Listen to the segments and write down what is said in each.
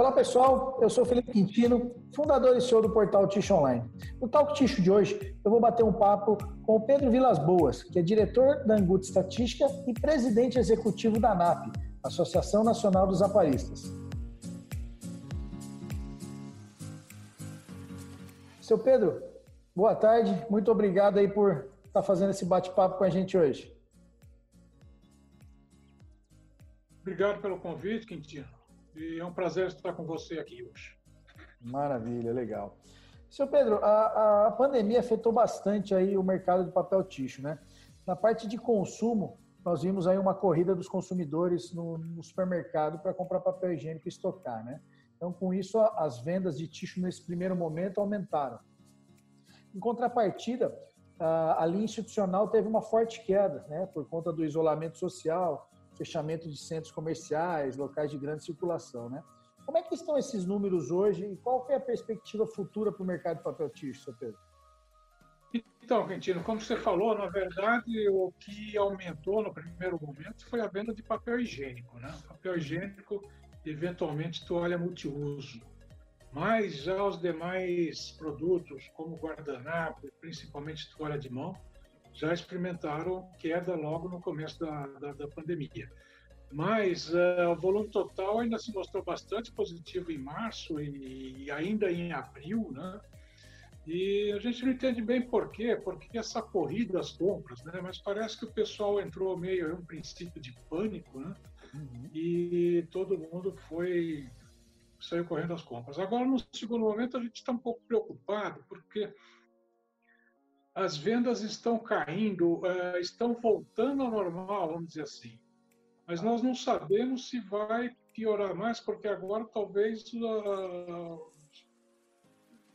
Olá pessoal, eu sou Felipe Quintino, fundador e CEO do portal Ticho Online. No Talk Ticho de hoje, eu vou bater um papo com o Pedro Vilas Boas, que é diretor da Angut Estatística e presidente executivo da ANAP, Associação Nacional dos Aparistas. Seu Pedro, boa tarde, muito obrigado aí por estar fazendo esse bate-papo com a gente hoje. Obrigado pelo convite, Quintino. E é um prazer estar com você aqui hoje. Maravilha, legal. Seu Pedro, a, a pandemia afetou bastante aí o mercado de papel ticho, né? Na parte de consumo, nós vimos aí uma corrida dos consumidores no, no supermercado para comprar papel higiênico e estocar, né? Então, com isso, as vendas de ticho nesse primeiro momento aumentaram. Em contrapartida, a linha institucional teve uma forte queda, né? Por conta do isolamento social, fechamento de centros comerciais, locais de grande circulação, né? Como é que estão esses números hoje e qual é a perspectiva futura para o mercado de papel ticho, seu Pedro? Então, Quintino, como você falou, na verdade, o que aumentou no primeiro momento foi a venda de papel higiênico, né? Papel higiênico, eventualmente toalha multiuso. Mas já os demais produtos, como guardanapo, principalmente toalha de mão, já experimentaram queda logo no começo da, da, da pandemia. Mas uh, o volume total ainda se mostrou bastante positivo em março e, e, ainda em abril, né? E a gente não entende bem por quê, porque essa corrida às compras, né? Mas parece que o pessoal entrou meio em um princípio de pânico, né? Uhum. E todo mundo foi saiu correndo às compras. Agora, no segundo momento, a gente está um pouco preocupado, porque as vendas estão caindo, uh, estão voltando ao normal, vamos dizer assim. Mas nós não sabemos se vai piorar mais, porque agora talvez uh,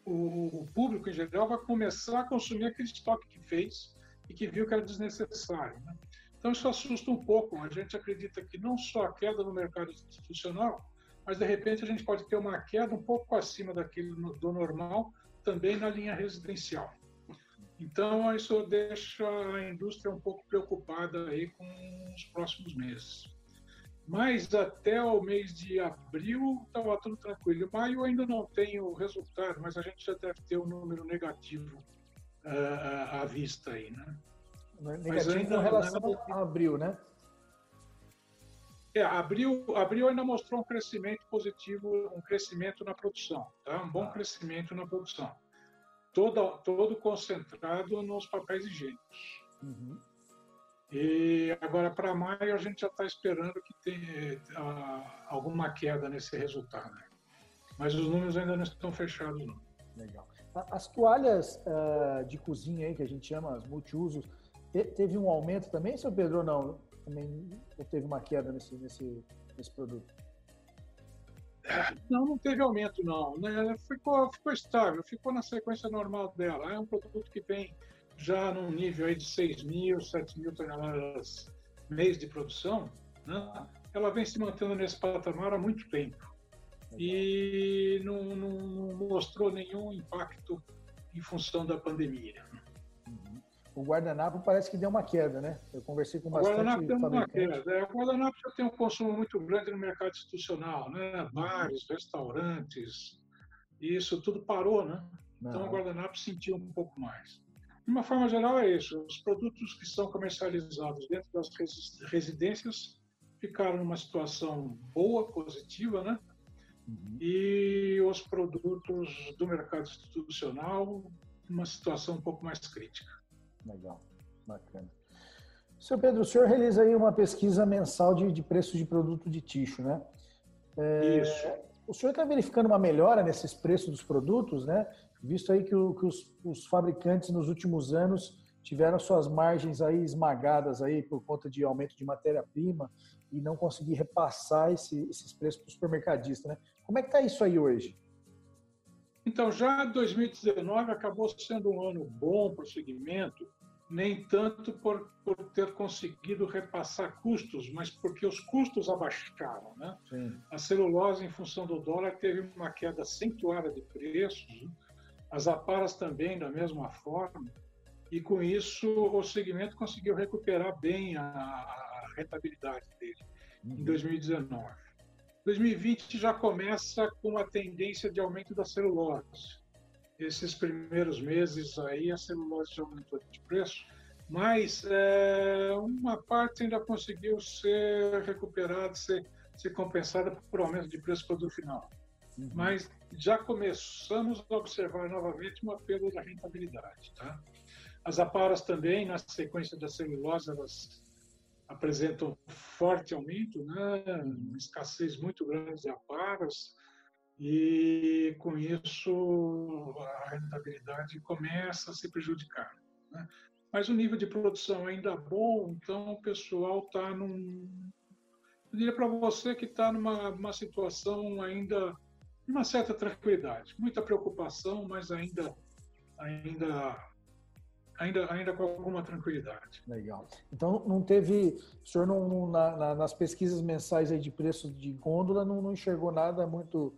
o, público em geral vai começar a consumir aquele estoque que fez e que viu que era desnecessário. Né? Então isso assusta um pouco. A gente acredita que não só a queda no mercado institucional, mas de repente a gente pode ter uma queda um pouco acima daquilo do normal também na linha residencial. Então, isso deixa a indústria um pouco preocupada aí com os próximos meses. Mas até o mês de abril estava tudo tranquilo. Maio ainda não tem o resultado, mas a gente já deve ter um número negativo uh, à vista aí, né? Negativo ainda, com relação nada... a abril, né? É, abril, abril ainda mostrou um crescimento positivo, um crescimento na produção, tá? um bom ah. crescimento na produção todo, todo concentrado nos papéis higiênicos. Uhum. E agora, para maio, a gente já está esperando que tenha uh, alguma queda nesse resultado. Mas os números ainda não estão fechados, não. Legal. As toalhas uh, de cozinha aí, que a gente chama as multiusos, teve um aumento também, seu Pedro, ou não? Também teve uma queda nesse, nesse, nesse produto? Não, não teve aumento, não. Né? Ficou, ficou estável, ficou na sequência normal dela. É um produto que vem já num nível aí de 6 mil, 7 mil toneladas mês de produção. Né? Ela vem se mantendo nesse patamar há muito tempo. E não, não mostrou nenhum impacto em função da pandemia o guardanapo parece que deu uma queda, né? Eu conversei com bastante O guardanapo deu uma queda. É, o guardanapo já tem um consumo muito grande no mercado institucional, né? Bares, restaurantes, isso tudo parou, né? Então Não. o guardanapo sentiu um pouco mais. De uma forma geral é isso. Os produtos que são comercializados dentro das residências ficaram numa situação boa, positiva, né? Uhum. E os produtos do mercado institucional, numa situação um pouco mais crítica. Legal, bacana. Seu Pedro, o senhor realiza aí uma pesquisa mensal de, de preço de produto de ticho, né? É, Isso. O senhor está verificando uma melhora nesses preços dos produtos, né? Visto aí que, o, que os, os, fabricantes nos últimos anos tiveram suas margens aí esmagadas aí por conta de aumento de matéria-prima e não conseguir repassar esse, esses preços para o supermercadista, né? Como é que está isso aí hoje? Então, já 2019 acabou sendo um ano bom para o segmento, nem tanto por, por ter conseguido repassar custos, mas porque os custos abaixaram. Né? A celulose, em função do dólar, teve uma queda acentuada de preços, as aparas também, da mesma forma, e com isso o segmento conseguiu recuperar bem a, a rentabilidade dele uhum. em 2019. 2020 já começa com a tendência de aumento da celulose. Esses primeiros meses aí a celulose já aumentou de preço, mas é, uma parte ainda conseguiu ser recuperada, ser, ser compensada por aumento de preço para o final. Uhum. Mas já começamos a observar novamente uma perda da rentabilidade. Tá? As aparas também, na sequência da celulose, elas apresentam forte aumento, né? escassez muito grande de aparas, e com isso a rentabilidade começa a se prejudicar. Né? Mas o nível de produção ainda é bom, então o pessoal está num. Eu diria para você que está numa uma situação ainda de uma certa tranquilidade. Muita preocupação, mas ainda, ainda ainda, ainda com alguma tranquilidade. Legal. Então, não teve, o senhor não, não na, na, nas pesquisas mensais aí de preço de gôndola não, não enxergou nada muito,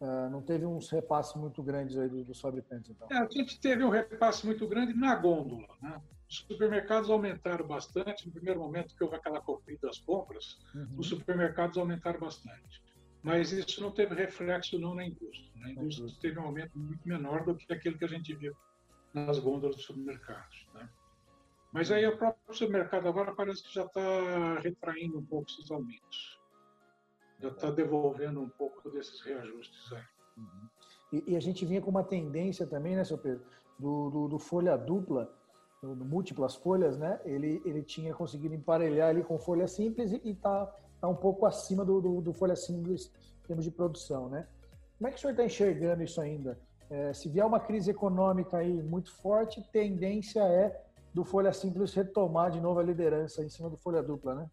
uh, não teve uns repasses muito grandes aí dos, dos fabricantes, então? É, a gente teve um repasse muito grande na gôndola, né? Os supermercados aumentaram bastante. No primeiro momento que houve aquela corrida das compras, uhum. os supermercados aumentaram bastante. Mas isso não teve reflexo não na indústria. Na indústria teve um aumento muito menor do que aquilo que a gente viu nas gôndolas dos supermercados. Né? Mas aí o próprio supermercado agora parece que já está retraindo um pouco esses aumentos. Já está devolvendo um pouco desses reajustes aí. Uhum. E, e, a gente vinha com uma tendência também, né, seu Pedro, do, do, do folha dupla, do, do, múltiplas folhas, né? Ele, ele tinha conseguido emparelhar ali com folha simples e está tá um pouco acima do, do, do folha simples em termos de produção, né? Como é que o senhor está enxergando isso ainda? É, se vier uma crise econômica aí muito forte, tendência é do Folha Simples retomar de novo a liderança em cima do Folha Dupla, né?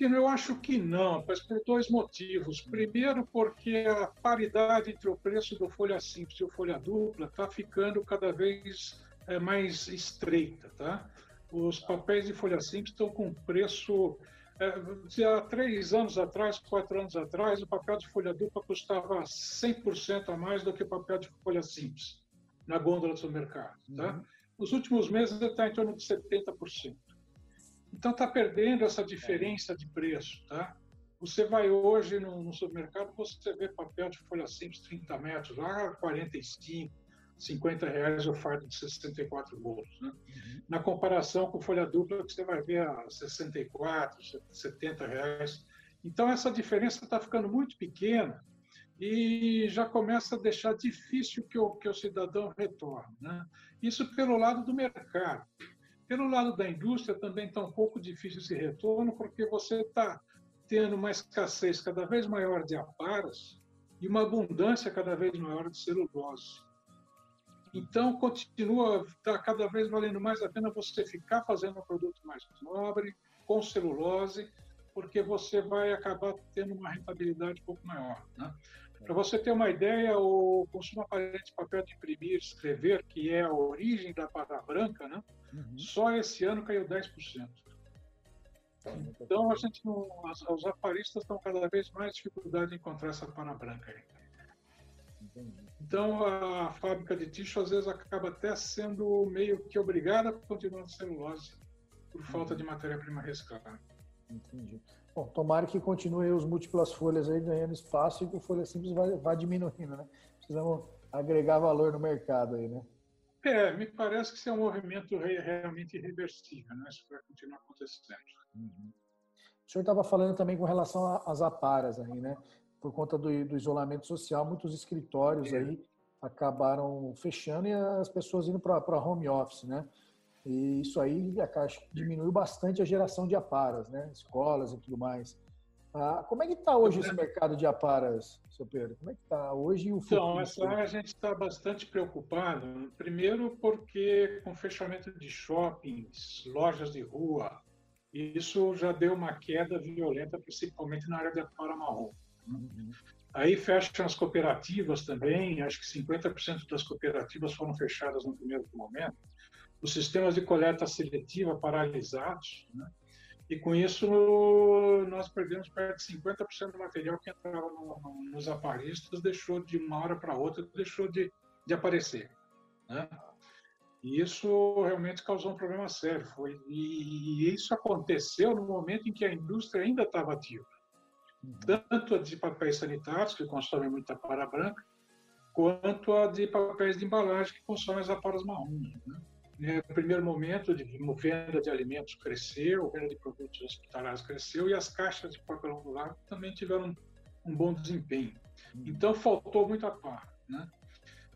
Eu acho que não, mas por dois motivos. Primeiro, porque a paridade entre o preço do Folha Simples e o Folha Dupla está ficando cada vez é, mais estreita. Tá? Os papéis de Folha Simples estão com preço há três anos atrás, quatro anos atrás, o papel de folha dupla custava 100% a mais do que o papel de folha simples na gôndola do supermercado. Tá? Uhum. Nos últimos meses está em torno de 70%. Então está perdendo essa diferença de preço. Tá? Você vai hoje no, no supermercado, você vê papel de folha simples 30 metros, lá 45, 50 reais o fardo de 64 bolos. Né? Uhum. Na comparação com folha dupla, que você vai ver a 64, 70 reais. Então, essa diferença está ficando muito pequena e já começa a deixar difícil que o, que o cidadão retorne. Né? Isso pelo lado do mercado. Pelo lado da indústria também está um pouco difícil esse retorno, porque você está tendo uma escassez cada vez maior de aparas e uma abundância cada vez maior de celulose. Então, continua, está cada vez valendo mais a pena você ficar fazendo um produto mais nobre, com celulose, porque você vai acabar tendo uma rentabilidade um pouco maior. Né? Para você ter uma ideia, o consumo aparente de papel de imprimir, escrever, que é a origem da para branca, né? Uhum. só esse ano caiu 10%. Então, a gente não, os aparistas estão cada vez mais dificuldade em encontrar essa para branca aí. Então, a fábrica de tixo, às vezes, acaba até sendo meio que obrigada a continuar na celulose por falta de matéria-prima reciclada. Entendi. Bom, tomara que continue os múltiplas folhas aí ganhando espaço e que o folha simples vai, vai diminuindo, né? Precisamos agregar valor no mercado aí, né? É, me parece que isso é um movimento realmente irreversível, né? Isso vai continuar acontecendo. Uhum. O senhor estava falando também com relação às aparas aí, né? Por conta do, do isolamento social, muitos escritórios aí acabaram fechando e as pessoas indo para home office, né? E isso aí diminuiu bastante a geração de aparas, né? Escolas e tudo mais. Ah, como é que está hoje esse mercado de aparas, seu Pedro? Como é que está hoje o futuro? Então, essa área a gente está bastante preocupado. Primeiro porque com o fechamento de shoppings, lojas de rua, isso já deu uma queda violenta, principalmente na área de apara marrom. Aí fecham as cooperativas também, acho que 50% das cooperativas foram fechadas no primeiro momento. Os sistemas de coleta seletiva paralisados, né? e com isso nós perdemos perto de 50% do material que entrava no, no, nos aparelhos, deixou de uma hora para outra, deixou de, de aparecer. Né? E isso realmente causou um problema sério. Foi, e, e isso aconteceu no momento em que a indústria ainda estava ativa. Tanto a de papéis sanitários, que consomem muita para branca, quanto a de papéis de embalagem, que consomem as aparas marrons. Né? No primeiro momento, de venda de alimentos cresceu, venda de produtos hospitalares cresceu, e as caixas de papel angular também tiveram um bom desempenho. Uhum. Então, faltou muita par. Né?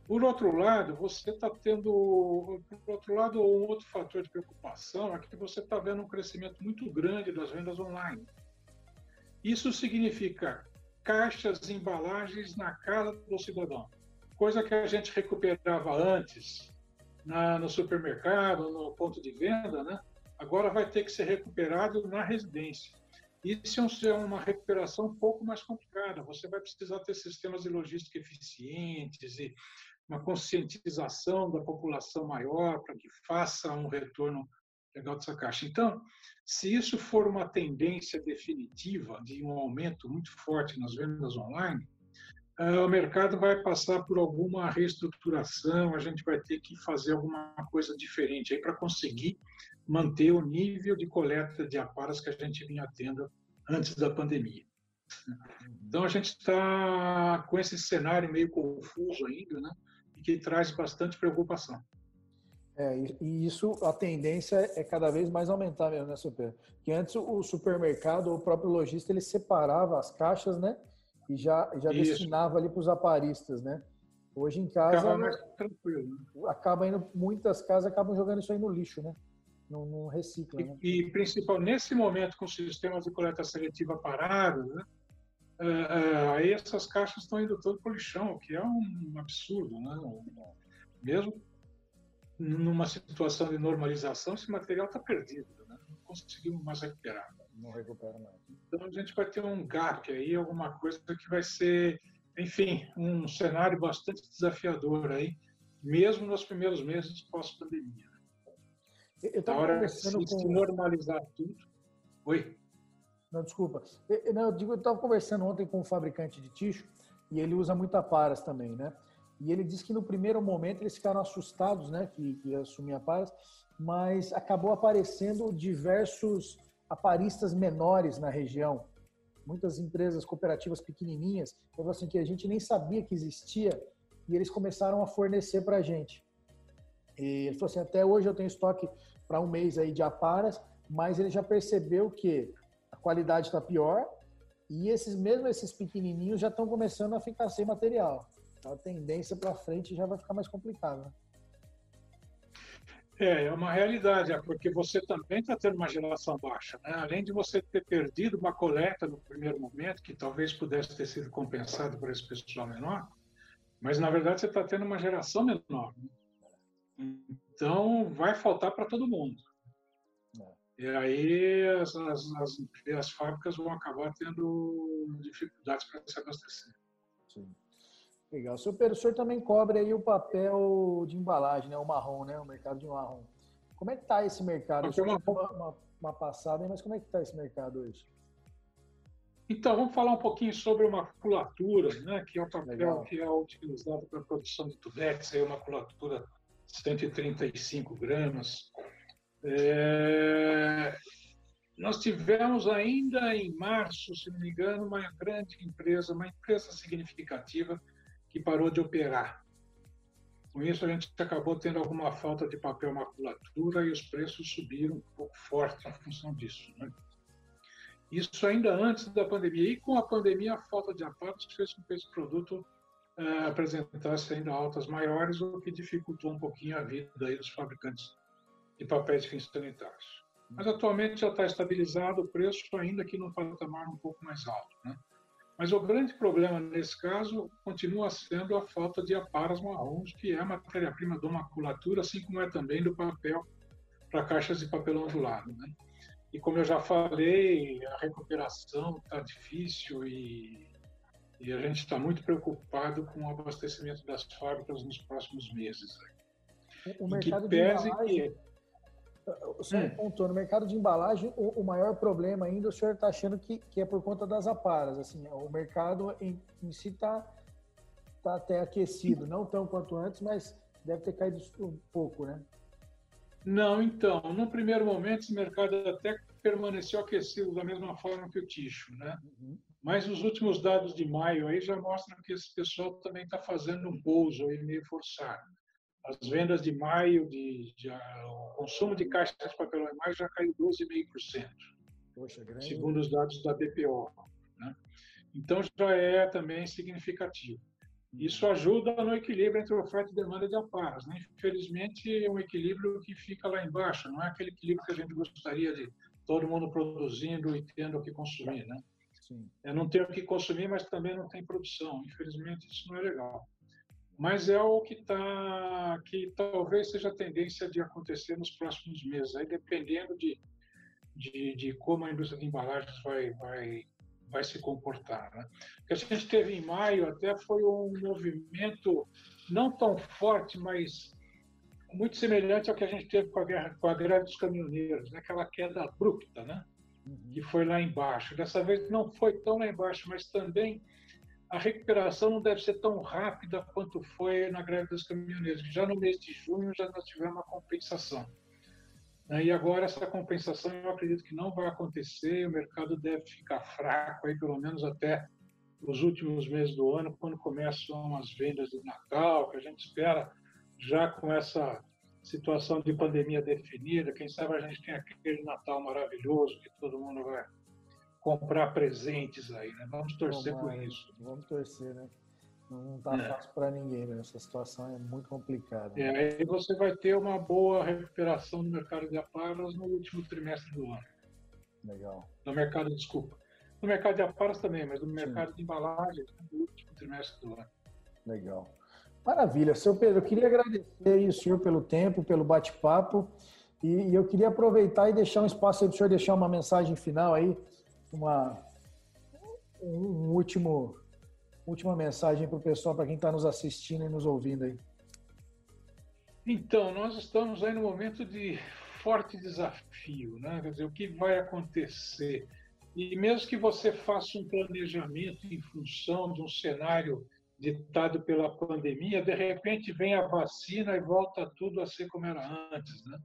Por outro lado, você está tendo, por outro lado, um outro fator de preocupação é que você está vendo um crescimento muito grande das vendas online. Isso significa caixas embalagens na casa do cidadão, coisa que a gente recuperava antes na, no supermercado, no ponto de venda, né? agora vai ter que ser recuperado na residência. Isso é uma recuperação um pouco mais complicada. Você vai precisar ter sistemas de logística eficientes e uma conscientização da população maior para que faça um retorno legal dessa caixa. Então, se isso for uma tendência definitiva de um aumento muito forte nas vendas online, eh, o mercado vai passar por alguma reestruturação, a gente vai ter que fazer alguma coisa diferente aí para conseguir manter o nível de coleta de aparas que a gente vinha tendo antes da pandemia. Então a gente está com esse cenário meio confuso ainda, né? E que traz bastante preocupação. É, e isso, a tendência é cada vez mais aumentar mesmo, né, Super? Que antes o supermercado, o próprio lojista, ele separava as caixas, né? e já, já destinava ali para os aparistas, né? Hoje em casa acaba mais tranquilo, né? acaba indo muitas casas acabam jogando isso aí no lixo, né? Não, não recicla. Né? E, e principal nesse momento com sistemas de coleta seletiva parados, né? Uh, uh, aí essas caixas estão indo todo para o lixão, o que é um absurdo, né? Mesmo numa situação de normalização, esse material está perdido, né? não conseguimos mais recuperar não recupera mais. Então a gente vai ter um gap aí, alguma coisa que vai ser, enfim, um cenário bastante desafiador aí, mesmo nos primeiros meses pós-pandemia. Eu estava conversando com... se normalizar tudo. Oi? Não, desculpa. Eu, não, eu digo, eu estava conversando ontem com um fabricante de ticho e ele usa muita paras também, né? E ele disse que no primeiro momento eles ficaram assustados, né, que, que assumia paras, mas acabou aparecendo diversos aparistas menores na região, muitas empresas cooperativas pequenininhas, assim que a gente nem sabia que existia e eles começaram a fornecer para a gente. E ele falou assim, até hoje eu tenho estoque para um mês aí de aparas, mas ele já percebeu que a qualidade está pior e esses mesmo esses pequenininhos já estão começando a ficar sem material. Então a tendência para frente já vai ficar mais complicada. É, é uma realidade, é porque você também está tendo uma geração baixa. Né? Além de você ter perdido uma coleta no primeiro momento, que talvez pudesse ter sido compensado por esse pessoal menor, mas na verdade você está tendo uma geração menor. Né? Então vai faltar para todo mundo. É. E aí as, as, as, as, fábricas vão acabar tendo dificuldades para se abastecer. Sim. Legal. O senhor, o senhor também cobre aí o papel de embalagem, né? O marrom, né? O mercado de marrom. Como é que está esse mercado? Senhor uma, uma, uma passada, mas como é que está esse mercado hoje? Então, vamos falar um pouquinho sobre a maculatura, né, que é o papel Legal. que é utilizado para a produção de tubex, é uma maculatura 135 gramas. É... Nós tivemos ainda em março, se não me engano, uma grande empresa, uma empresa significativa, que parou de operar. Com isso, a gente acabou tendo alguma falta de papel maculatura e os preços subiram um pouco forte em função disso. Né? Isso ainda antes da pandemia. E com a pandemia, a falta de aparelhos fez com que esse produto uh, apresentasse ainda altas maiores, o que dificultou um pouquinho a vida aí dos fabricantes de papéis de fins sanitários. Mas atualmente já está estabilizado o preço, ainda que num patamar um pouco mais alto. Né? Mas o grande problema nesse caso continua sendo a falta de aparas marrons, que é a matéria-prima da maculatura, assim como é também do papel para caixas de papel ondulado. Né? E como eu já falei, a recuperação está difícil e, e, a gente está muito preocupado com o abastecimento das fábricas nos próximos meses. O mercado que pese de embalagem, que o senhor hum. pontuou, no mercado de embalagem, o, o maior problema ainda, o senhor está achando que, que é por conta das aparas. Assim, o mercado em, em si está tá até aquecido, não tão quanto antes, mas deve ter caído um pouco, né? Não, então, no primeiro momento esse mercado até permaneceu aquecido da mesma forma que o ticho, né? Uhum. Mas os últimos dados de maio aí já mostram que esse pessoal também está fazendo um pouso aí meio forçado. As vendas de maio, de, de, o consumo de caixas de papelão em maio já caiu 12,5%, Poxa, grande. segundo os dados da BPO. Né? Então já é também significativo. Isso ajuda no equilíbrio entre oferta e demanda de aparas. Né? Infelizmente, é um equilíbrio que fica lá embaixo, não é aquele equilíbrio que a gente gostaria de todo mundo produzindo e tendo o que consumir. Né? Sim. É não ter o que consumir, mas também não tem produção. Infelizmente, isso não é legal. Mas é o que está, que talvez seja a tendência de acontecer nos próximos meses, aí dependendo de, de, de como a indústria de embalagens vai, vai vai se comportar. Né? O que a gente teve em maio até foi um movimento não tão forte, mas muito semelhante ao que a gente teve com a, guerra, com a greve dos caminhoneiros, né? aquela queda abrupta, né? Uhum. que foi lá embaixo. Dessa vez não foi tão lá embaixo, mas também a recuperação não deve ser tão rápida quanto foi na greve dos caminhoneiros. Já no mês de junho já nós tivemos uma compensação. Né? E agora essa compensação eu acredito que não vai acontecer, o mercado deve ficar fraco aí pelo menos até os últimos meses do ano, quando começam as vendas de Natal, que a gente espera já com essa situação de pandemia definida, quem sabe a gente tem aquele Natal maravilhoso que todo mundo vai comprar presentes aí, né? Vamos torcer por isso. Vamos torcer, né? Não está é. fácil para ninguém, né? Essa situação é muito complicada. É, aí você vai ter uma boa recuperação no mercado de aparas no último trimestre do ano. Legal. No mercado, desculpa. No mercado de aparas também, mas no mercado Sim. de embalagens no último trimestre do ano. Legal. Maravilha. Seu Pedro, eu queria agradecer aí o senhor pelo tempo, pelo bate-papo. E, e, eu queria aproveitar e deixar um espaço aí para o senhor deixar uma mensagem final aí, uma, um último última mensagem para o pessoal, para quem está nos assistindo e nos ouvindo aí. Então, nós estamos aí no momento de forte desafio, né? Quer dizer, o que vai acontecer? E mesmo que você faça um planejamento em função de um cenário ditado pela pandemia, de repente vem a vacina e volta tudo a ser como era antes, né?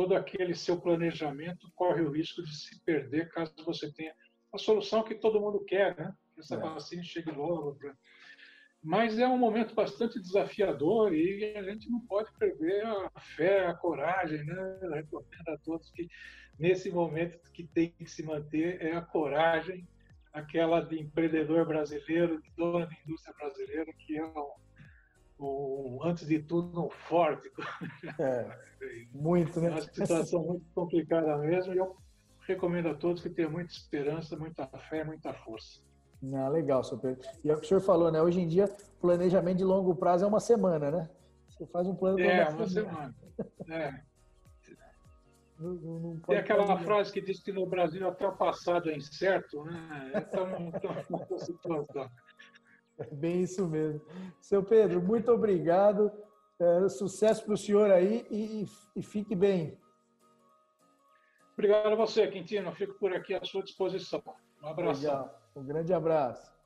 Todo aquele seu planejamento corre o risco de se perder caso você tenha a solução que todo mundo quer, né? que essa é. vacina chegue logo. Pra... Mas é um momento bastante desafiador e a gente não pode perder a fé, a coragem, né? Eu recomendo a todos que nesse momento que tem que se manter é a coragem, aquela de empreendedor brasileiro, de dona de indústria brasileira, que é o, o antes de tudo um forte. É, muito, né? É uma situação muito complicada mesmo e eu recomendo a todos que tenham muita esperança, muita fé, muita força. Ah, legal, seu Pedro. E é o que o senhor falou, né? Hoje em dia, planejamento de longo prazo é uma semana, né? Você faz um plano É, uma semana. É. Não, não Tem aquela frase que diz que no Brasil até o passado é incerto, né? Então, então situação. É bem isso mesmo. Seu Pedro, muito obrigado. É, sucesso para o senhor aí e, e, fique bem. Obrigado a você, Quintino. Fico por aqui à sua disposição. Um abraço. Legal. Um grande abraço.